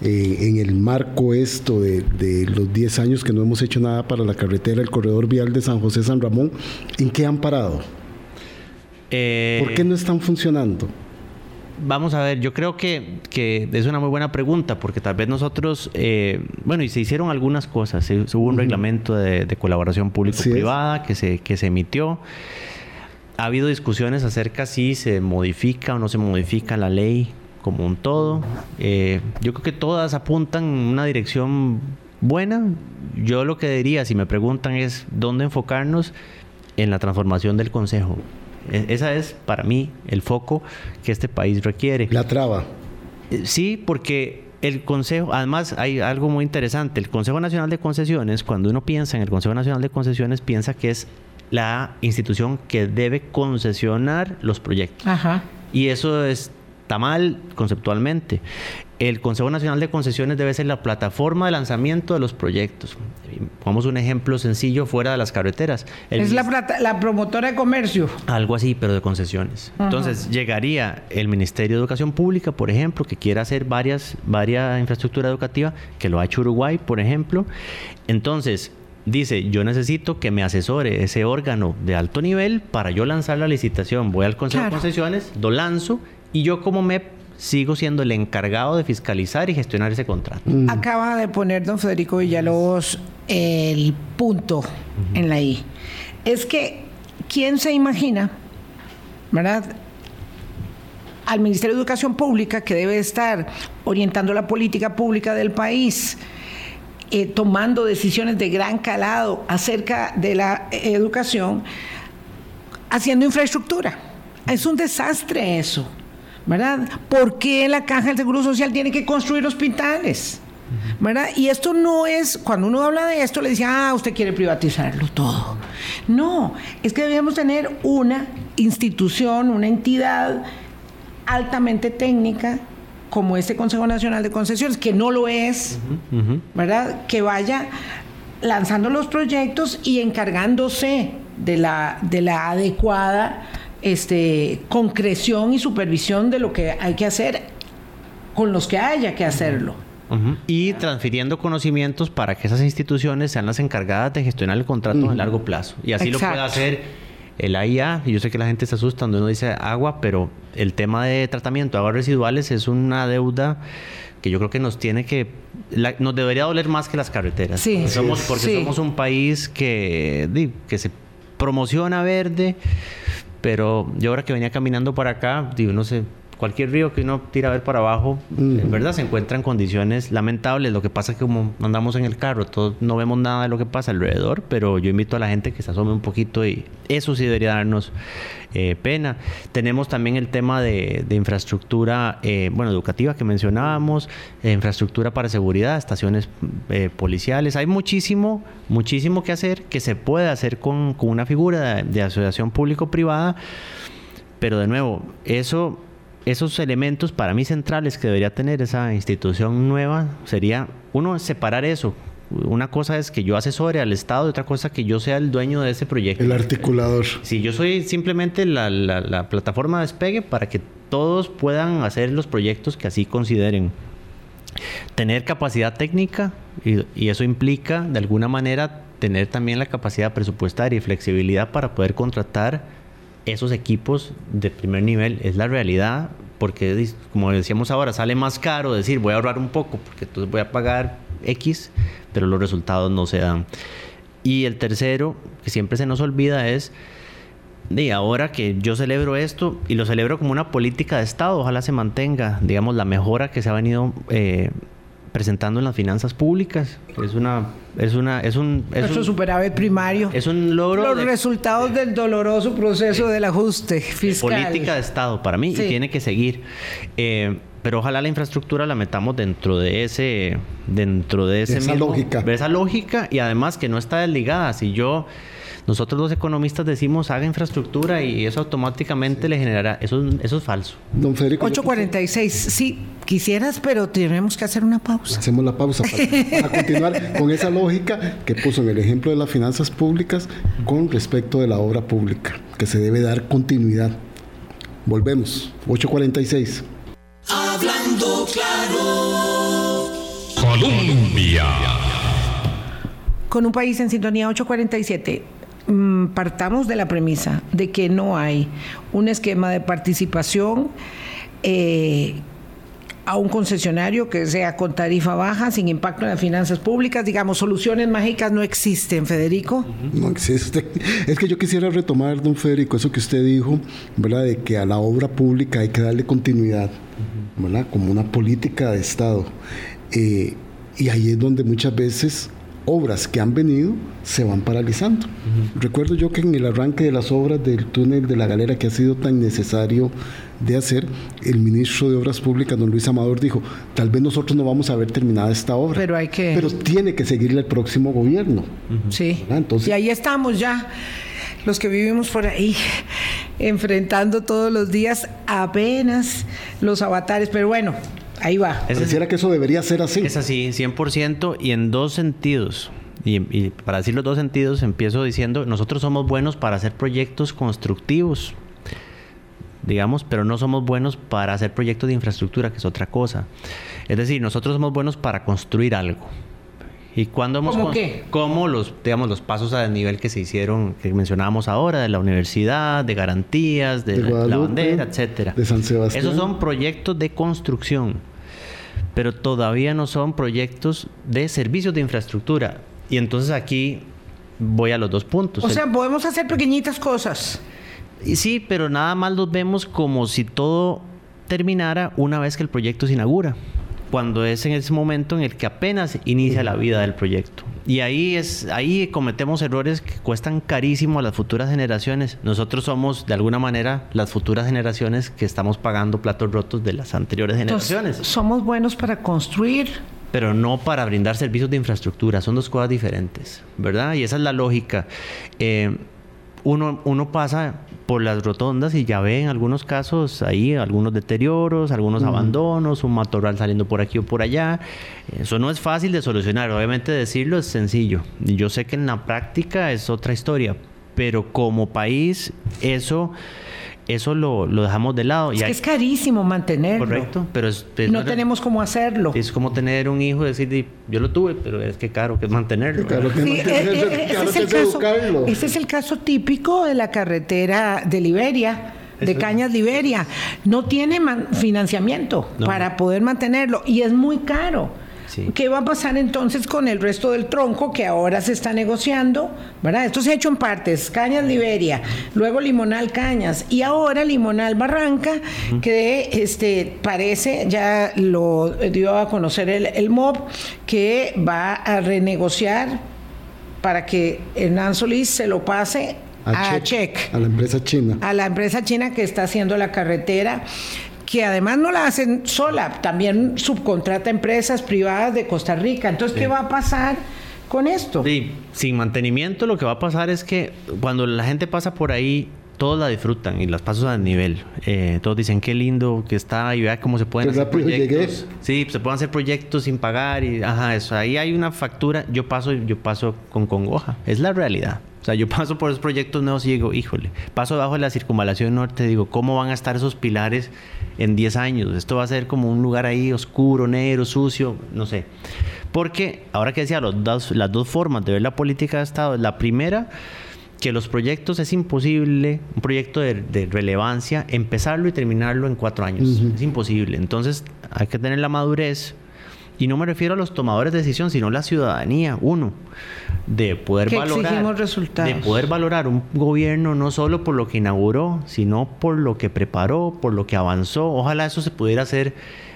eh, en el marco esto de, de los 10 años que no hemos hecho nada para la carretera, el corredor vial de San José San Ramón, ¿en qué han parado? Eh, ¿Por qué no están funcionando? Vamos a ver, yo creo que, es una muy buena pregunta, porque tal vez nosotros, eh, bueno, y se hicieron algunas cosas, hubo un reglamento de, colaboración público-privada que se, que se emitió. Ha habido discusiones acerca si se modifica o no se modifica la ley como un todo. Eh, yo creo que todas apuntan en una dirección buena. Yo lo que diría, si me preguntan, es dónde enfocarnos en la transformación del Consejo. E, esa es, para mí, el foco que este país requiere. La traba. Eh, sí, porque el Consejo, además hay algo muy interesante, el Consejo Nacional de Concesiones, cuando uno piensa en el Consejo Nacional de Concesiones, piensa que es la institución que debe concesionar los proyectos. Ajá. Y eso es está mal conceptualmente. El Consejo Nacional de Concesiones debe ser la plataforma de lanzamiento de los proyectos. Pongamos un ejemplo sencillo fuera de las carreteras. es la, la, promotora de comercio. Algo así, pero de concesiones. Entonces, llegaría el Ministerio de Educación Pública, por ejemplo, que quiera hacer varias, varias infraestructura educativa, que lo ha hecho Uruguay, por ejemplo. Entonces, dice, yo necesito que me asesore ese órgano de alto nivel para yo lanzar la licitación. Voy al Consejo de Concesiones, lo lanzo y yo como MEP sigo siendo el encargado de fiscalizar y gestionar ese contrato. Mm. Acaba de poner don Federico Villalobos el punto en la I. Es que, ¿quién se imagina, verdad? Al Ministerio de Educación Pública, que debe estar orientando la política pública del país, eh, tomando decisiones de gran calado acerca de la educación, haciendo infraestructura. Es un desastre eso, ¿verdad? ¿Por qué la Caja del Seguro Social tiene que construir hospitales? ¿verdad? Y esto no es, cuando uno habla de esto, le dice, ah, usted quiere privatizarlo todo. No, es que debemos tener una institución, una entidad altamente técnica como este Consejo Nacional de Concesiones, que no lo es, ¿verdad? Que vaya lanzando los proyectos y encargándose de la, de la adecuada este, concreción y supervisión de lo que hay que hacer con los que haya que hacerlo. Y transfiriendo conocimientos para que esas instituciones sean las encargadas de gestionar el contrato a largo plazo. Y así lo puede hacer el AIA, y yo sé que la gente se asusta cuando uno dice agua, pero el tema de tratamiento de aguas residuales es una deuda que yo creo que nos tiene que nos debería doler más que las carreteras. Sí, somos porque somos un país que que se promociona verde, pero yo ahora que venía caminando para acá, digo, no sé, cualquier río que uno tira a ver para abajo, en verdad se encuentra en condiciones lamentables. Lo que pasa es que como andamos en el carro, todos no vemos nada de lo que pasa alrededor, pero yo invito a la gente que se asome un poquito y eso sí debería darnos eh, pena. Tenemos también el tema de, infraestructura, eh, bueno, educativa que mencionábamos, eh, infraestructura para seguridad, estaciones policiales. Hay muchísimo, muchísimo que hacer que se puede hacer con, una figura de asociación público-privada. Pero de nuevo, eso esos elementos para mí centrales que debería tener esa institución nueva sería, uno, separar eso. Una cosa es que yo asesore al Estado y otra cosa que yo sea el dueño de ese proyecto. El articulador. Si yo soy simplemente la, plataforma de despegue para que todos puedan hacer los proyectos que así consideren. Tener capacidad técnica y, y eso implica de alguna manera tener también la capacidad presupuestaria y flexibilidad para poder contratar esos equipos de primer nivel. Es la realidad, porque como decíamos ahora, sale más caro decir voy a ahorrar un poco, porque entonces voy a pagar X, pero los resultados no se dan. Y el tercero, que siempre se nos olvida, es de ahora que yo celebro esto y lo celebro como una política de Estado, ojalá se mantenga, digamos, la mejora que se ha venido eh, presentando en las finanzas públicas. Es una es una es un es Nuestro superávit primario. Es un logro los resultados del doloroso proceso del ajuste fiscal. Política de Estado para mí y tiene que seguir. Eh, pero ojalá la infraestructura la metamos dentro de ese dentro de ese esa lógica. De esa lógica y además que no está desligada. Si yo nosotros los economistas decimos haga infraestructura y eso automáticamente le generará. Eso, eso es falso. Don Federico. 8.46. Sí, quisieras, pero tenemos que hacer una pausa. Hacemos la pausa para, [LAUGHS] continuar con esa lógica que puso en el ejemplo de las finanzas públicas con respecto de la obra pública, que se debe dar continuidad. Volvemos. 8.46. Hablando claro. Colombia. Con un país en sintonía 847. Mm, partamos de la premisa de que no hay un esquema de participación eh, a un concesionario que sea con tarifa baja, sin impacto en las finanzas públicas. Digamos, soluciones mágicas no existen, Federico. No existe. [LAUGHS] Es que yo quisiera retomar, don Federico, eso que usted dijo, ¿verdad? De que a la obra pública hay que darle continuidad, ¿verdad? Como una política de Estado. Eh, y ahí es donde muchas veces obras que han venido se van paralizando. Recuerdo yo que en el arranque de las obras del túnel de la galera que ha sido tan necesario de hacer, el ministro de Obras Públicas, don Luis Amador, dijo, tal vez nosotros no vamos a ver terminada esta obra. Pero hay que... Pero tiene que seguirle el próximo gobierno. Sí. Entonces... Y ahí estamos ya, los que vivimos por ahí. enfrentando todos los días apenas los avatares, pero bueno, ahí va. Pareciera que eso debería ser así. Es así, 100% y en dos sentidos. Y, y, para decir los dos sentidos, empiezo diciendo, nosotros somos buenos para hacer proyectos constructivos, digamos, pero no somos buenos para hacer proyectos de infraestructura, que es otra cosa. Es decir, nosotros somos buenos para construir algo. ¿Y cuando hemos ¿Cómo qué? Como los, digamos, los pasos a nivel que se hicieron, que mencionábamos ahora, de la universidad, de garantías, de, De la, la bandera, etcétera. de San Sebastián. Esos son proyectos de construcción, pero todavía no son proyectos de servicios de infraestructura. Y entonces aquí voy a los dos puntos. O sea, podemos hacer pequeñitas cosas. y sí, pero nada más los vemos como si todo terminara una vez que el proyecto se inaugura, cuando es en ese momento en el que apenas inicia la vida del proyecto. Y ahí es ahí cometemos errores que cuestan carísimo a las futuras generaciones. Nosotros somos de alguna manera las futuras generaciones que estamos pagando platos rotos de las anteriores generaciones, somos buenos para construir. pero no para brindar servicios de infraestructura. Son dos cosas diferentes, ¿verdad? Y esa es la lógica. Eh, uno, uno pasa por las rotondas y ya ve en algunos casos ahí algunos deterioros, algunos abandonos, un matorral saliendo por aquí o por allá. Eso no es fácil de solucionar. Obviamente decirlo es sencillo. Y yo sé que en la práctica es otra historia, pero como país eso, eso lo, lo dejamos de lado. Es y que hay- es carísimo mantenerlo. correcto, pero es, Y es- no tenemos cómo hacerlo. es como tener un hijo y decir, "Di, yo lo tuve, pero es que caro que es mantenerlo. Claro ¿verdad?". que Sí, no, eh, eh, ese, es el caso, educarlo. ese es el caso típico de la carretera de Liberia, de Cañas Liberia. No tiene man- financiamiento No. para poder mantenerlo y es muy caro. Sí. ¿Qué va a pasar entonces con el resto del tronco que ahora se está negociando? ¿verdad? Esto se ha hecho en partes, Cañas Liberia, luego Limonal Cañas y ahora Limonal Barranca, que este parece, ya lo dio a conocer el, el MOB, que va a renegociar para que Hernán Solís se lo pase a, Check a la empresa china. a la empresa china que está haciendo la carretera, que además no la hacen sola, también subcontrata empresas privadas de Costa Rica. Entonces, ¿qué va a pasar con esto? Sí, sin mantenimiento lo que va a pasar es que cuando la gente pasa por ahí, todos la disfrutan y las pasos a nivel. Eh, todos dicen qué lindo que está y vea cómo se pueden hacer llegué. proyectos. Sí, se pueden hacer proyectos sin pagar y ajá, eso. Ahí hay una factura. Yo paso, yo paso con congoja. Es la realidad. O sea, yo [LAUGHS] paso por esos proyectos nuevos y digo, híjole, paso debajo de la circunvalación norte, digo, ¿cómo van a estar esos pilares en 10 años? Esto va a ser como un lugar ahí oscuro, negro, sucio, no sé. Porque, ahora que decía, los dos- las dos formas de ver la política de Estado, la primera, que los proyectos es imposible, un proyecto de, de relevancia, empezarlo y terminarlo en cuatro años. Es imposible. Entonces, hay que tener la madurez. Y no me refiero a los tomadores de decisión, sino la ciudadanía, uno, de poder Que valorar. resultados. De poder valorar un gobierno no solo por lo que inauguró, sino por lo que preparó, por lo que avanzó. Ojalá eso se pudiera hacer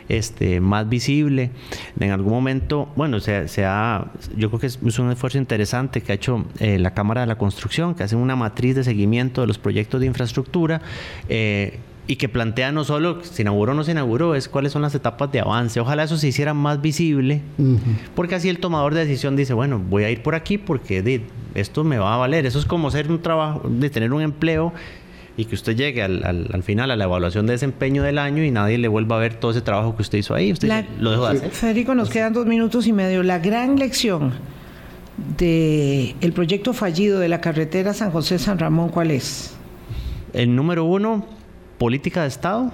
este, más visible. En algún momento, bueno, se, se ha, yo creo que es, es un esfuerzo interesante que ha hecho eh, la Cámara de la Construcción, que hace una matriz de seguimiento de los proyectos de infraestructura. eh, y que plantea no solo se inauguró o no se inauguró, es cuáles son las etapas de avance. Ojalá eso se hiciera más visible, porque así el tomador de decisión dice, bueno, voy a ir por aquí porque di, esto me va a valer. Eso es como ser un trabajo, de tener un empleo y que usted llegue al, al- al final a la evaluación de desempeño del año y nadie le vuelva a ver todo ese trabajo que usted hizo ahí. Usted La- lo dejó de hacer. Federico, nos quedan dos minutos y medio. La gran lección de el proyecto fallido de la carretera San José-San Ramón, ¿cuál es? El número uno, política de Estado.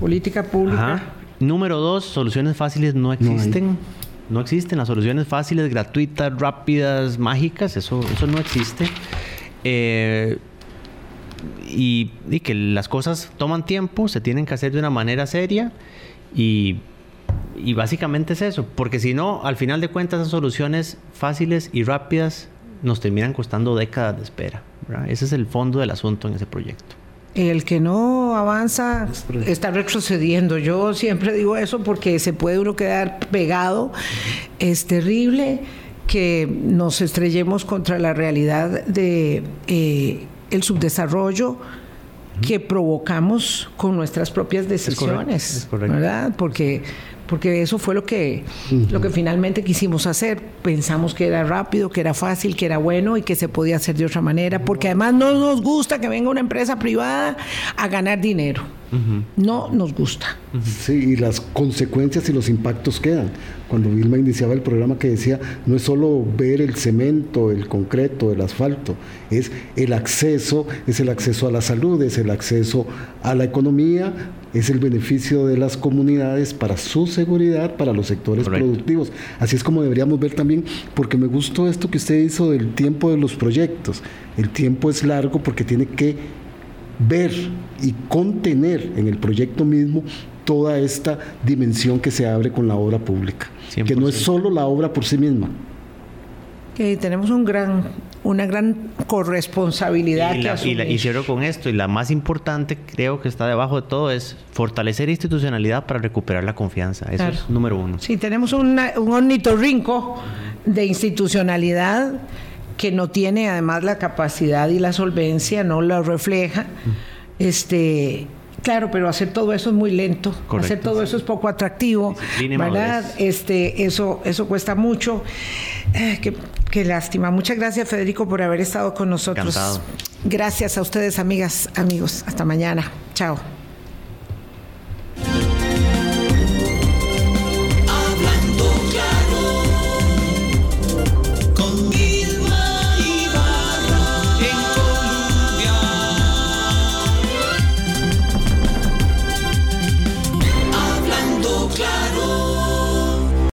Política pública. Ajá. Número dos, soluciones fáciles no existen. No, existen las soluciones fáciles, gratuitas, rápidas, mágicas. Eso, eso no existe. Eh, y, y que las cosas toman tiempo, se tienen que hacer de una manera seria y, y básicamente es eso. Porque si no, al final de cuentas, esas soluciones fáciles y rápidas nos terminan costando décadas de espera. ¿verdad? Ese es el fondo del asunto en ese proyecto. El que no avanza está retrocediendo. Yo siempre digo eso porque se puede uno quedar pegado. Es terrible que nos estrellemos contra la realidad de eh, el subdesarrollo que provocamos con nuestras propias decisiones, es correcto. ¿verdad? Porque porque eso fue lo que, lo que finalmente quisimos hacer. Pensamos que era rápido, que era fácil, que era bueno y que se podía hacer de otra manera, porque además no nos gusta que venga una empresa privada a ganar dinero. No nos gusta. Sí, y las consecuencias y los impactos quedan. Cuando Vilma iniciaba el programa que decía, no es solo ver el cemento, el concreto, el asfalto, es el acceso, es el acceso a la salud, es el acceso a la economía, es el beneficio de las comunidades para su seguridad, para los sectores productivos. Así es como deberíamos ver también, porque me gustó esto que usted hizo del tiempo de los proyectos. El tiempo es largo porque tiene que ver y contener en el proyecto mismo toda esta dimensión que se abre con la obra pública, que no es solo la obra por sí misma. Que tenemos un gran, una gran corresponsabilidad. Y, y, cierro con esto, y la más importante creo que está debajo de todo es fortalecer institucionalidad para recuperar la confianza. Eso es número uno. Sí, tenemos un ornitorrinco de institucionalidad que no tiene además la capacidad y la solvencia, no lo refleja. Este, Claro, pero hacer todo eso es muy lento. hacer todo eso es poco atractivo, ¿verdad? Este, eso, eso cuesta mucho. Eh, qué, lástima. Muchas gracias, Federico, por haber estado con nosotros. Gracias a ustedes, amigas, amigos. Hasta mañana. Chao.